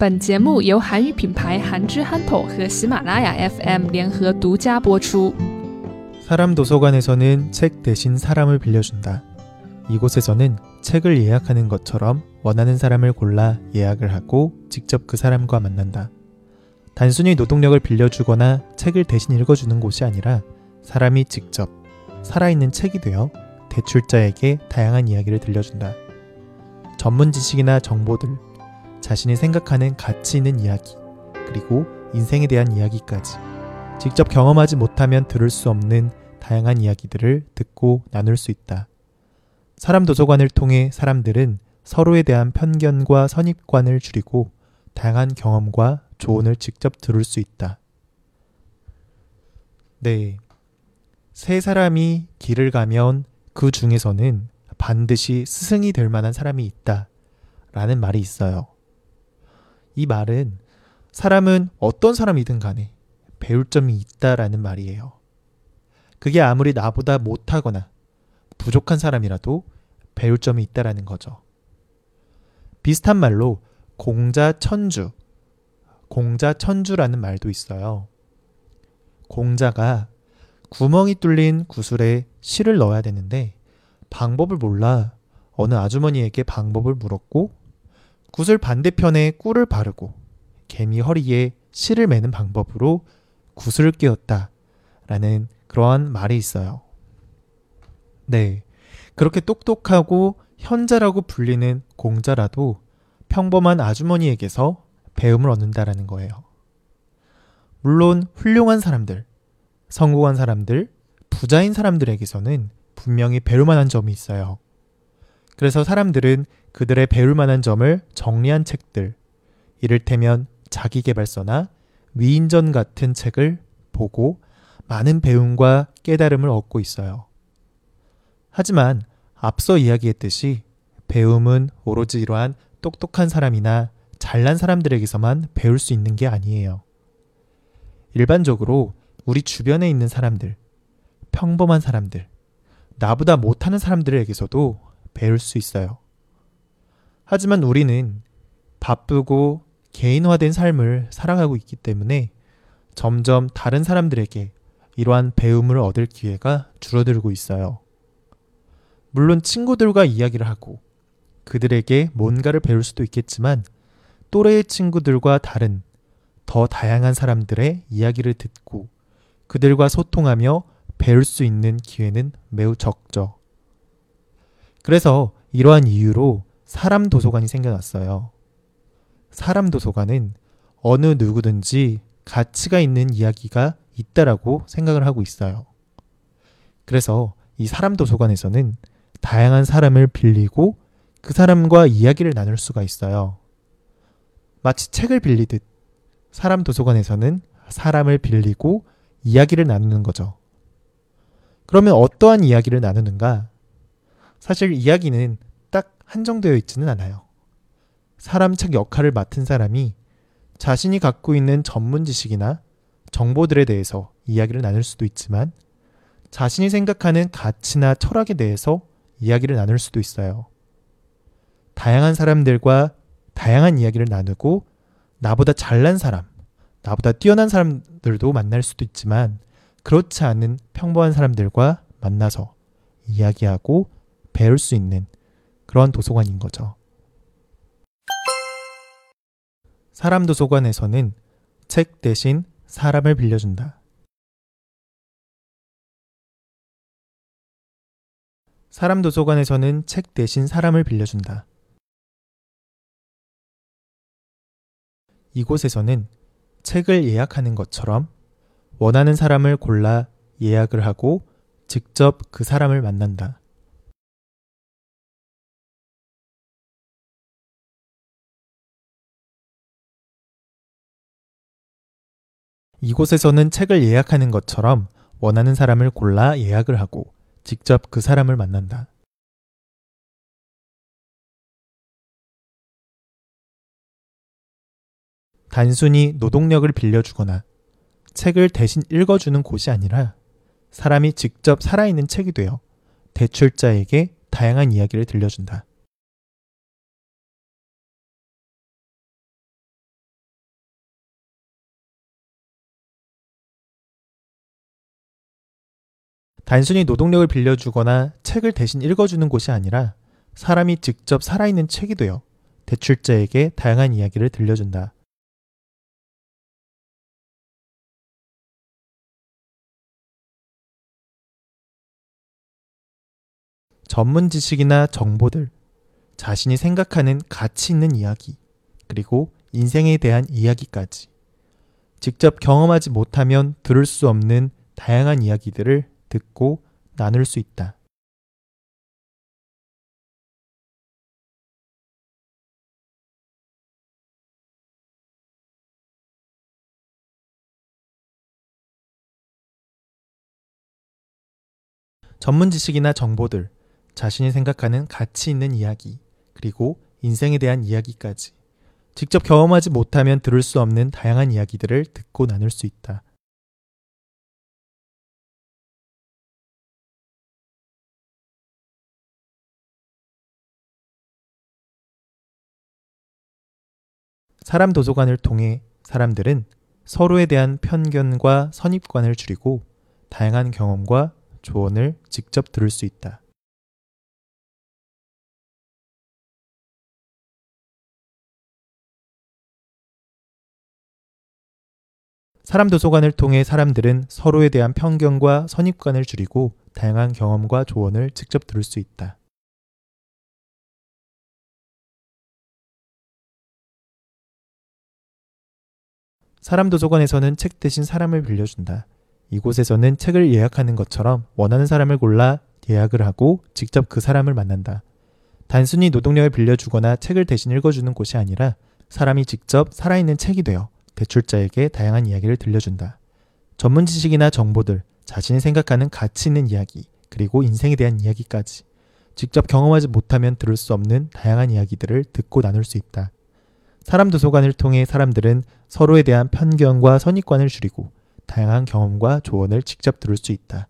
本节目由韩语品牌韩之憨头和喜马拉雅 FM 联合独家播出。 사람 도서관에서는 책 대신 사람을 빌려준다. 이곳에서는 책을 예약하는 것처럼 원하는 사람을 골라 예약을 하고 직접 그 사람과 만난다. 단순히 노동력을 빌려주거나 책을 대신 읽어주는 곳이 아니라 사람이 직접 살아있는 책이 되어 대출자에게 다양한 이야기를 들려준다. 전문 지식이나 정보들, 자신이 생각하는 가치 있는 이야기, 그리고 인생에 대한 이야기까지 직접 경험하지 못하면 들을 수 없는 다양한 이야기들을 듣고 나눌 수 있다. 사람 도서관을 통해 사람들은 서로에 대한 편견과 선입관을 줄이고 다양한 경험과 조언을 직접 들을 수 있다. 네. 세 사람이 길을 가면 그 중에서는 반드시 스승이 될 만한 사람이 있다. 라는 말이 있어요. 이 말은 사람은 어떤 사람이든 간에 배울 점이 있다라는 말이에요. 그게 아무리 나보다 못하거나 부족한 사람이라도 배울 점이 있다라는 거죠. 비슷한 말로 공자 천주, 공자 천주라는 말도 있어요. 공자가 구멍이 뚫린 구슬에 실을 넣어야 되는데 방법을 몰라 어느 아주머니에게 방법을 물었고 구슬 반대편에 꿀을 바르고 개미 허리에 실을 매는 방법으로 구슬을 끼웠다. 라는 그러한 말이 있어요. 네. 그렇게 똑똑하고 현자라고 불리는 공자라도 평범한 아주머니에게서 배움을 얻는다라는 거예요. 물론 훌륭한 사람들, 성공한 사람들, 부자인 사람들에게서는 분명히 배울 만한 점이 있어요. 그래서 사람들은 그들의 배울 만한 점을 정리한 책들, 이를테면 자기개발서나 위인전 같은 책을 보고 많은 배움과 깨달음을 얻고 있어요. 하지만 앞서 이야기했듯이 배움은 오로지 이러한 똑똑한 사람이나 잘난 사람들에게서만 배울 수 있는 게 아니에요. 일반적으로 우리 주변에 있는 사람들, 평범한 사람들, 나보다 못하는 사람들에게서도 배울 수 있어요. 하지만 우리는 바쁘고 개인화된 삶을 살아가고 있기 때문에 점점 다른 사람들에게 이러한 배움을 얻을 기회가 줄어들고 있어요. 물론 친구들과 이야기를 하고 그들에게 뭔가를 배울 수도 있겠지만 또래의 친구들과 다른 더 다양한 사람들의 이야기를 듣고 그들과 소통하며 배울 수 있는 기회는 매우 적죠. 그래서 이러한 이유로 사람 도서관이 생겨났어요. 사람 도서관은 어느 누구든지 가치가 있는 이야기가 있다라고 생각을 하고 있어요. 그래서 이 사람 도서관에서는 다양한 사람을 빌리고 그 사람과 이야기를 나눌 수가 있어요. 마치 책을 빌리듯 사람 도서관에서는 사람을 빌리고 이야기를 나누는 거죠. 그러면 어떠한 이야기를 나누는가? 사실 이야기는 딱 한정되어 있지는 않아요. 사람 책 역할을 맡은 사람이 자신이 갖고 있는 전문 지식이나 정보들에 대해서 이야기를 나눌 수도 있지만 자신이 생각하는 가치나 철학에 대해서 이야기를 나눌 수도 있어요. 다양한 사람들과 다양한 이야기를 나누고 나보다 잘난 사람, 나보다 뛰어난 사람들도 만날 수도 있지만 그렇지 않은 평범한 사람들과 만나서 이야기하고 배울 수 있는 그런 도서관인 거죠. 사람 도서관에서는 책 대신 사람을 빌려준다. 사람 도서관에서는 책 대신 사람을 빌려준다. 이곳에서는 책을 예약하는 것처럼 원하는 사람을 골라 예약을 하고 직접 그 사람을 만난다. 이곳에서는 책을 예약하는 것처럼 원하는 사람을 골라 예약을 하고 직접 그 사람을 만난다. 단순히 노동력을 빌려주거나 책을 대신 읽어주는 곳이 아니라 사람이 직접 살아있는 책이 되어 대출자에게 다양한 이야기를 들려준다. 단순히 노동력을 빌려주거나 책을 대신 읽어주는 곳이 아니라 사람이 직접 살아있는 책이 되어 대출자에게 다양한 이야기를 들려준다. 전문 지식이나 정보들, 자신이 생각하는 가치 있는 이야기, 그리고 인생에 대한 이야기까지. 직접 경험하지 못하면 들을 수 없는 다양한 이야기들을 듣고 나눌 수 있다. 전문 지식이나 정보들, 자신이 생각하는 가치 있는 이야기, 그리고 인생에 대한 이야기까지. 직접 경험하지 못하면 들을 수 없는 다양한 이야기들을 듣고 나눌 수 있다. 사람 도서관을 통해 사람들은 서로에 대한 편견과 선입관을 줄이고 다양한 경험과 조언을 직접 들을 수 있다. 사람 도서관을 통해 사람들은 서로에 대한 편견과 선입관을 줄이고 다양한 경험과 조언을 직접 들을 수 있다. 사람 도서관에서는 책 대신 사람을 빌려준다. 이곳에서는 책을 예약하는 것처럼 원하는 사람을 골라 예약을 하고 직접 그 사람을 만난다. 단순히 노동력을 빌려주거나 책을 대신 읽어주는 곳이 아니라 사람이 직접 살아있는 책이 되어 대출자에게 다양한 이야기를 들려준다. 전문 지식이나 정보들, 자신이 생각하는 가치 있는 이야기, 그리고 인생에 대한 이야기까지. 직접 경험하지 못하면 들을 수 없는 다양한 이야기들을 듣고 나눌 수 있다. 사람 도서관을 통해 사람들은 서로에 대한 편견과 선입관을 줄이고 다양한 경험과 조언을 직접 들을 수 있다.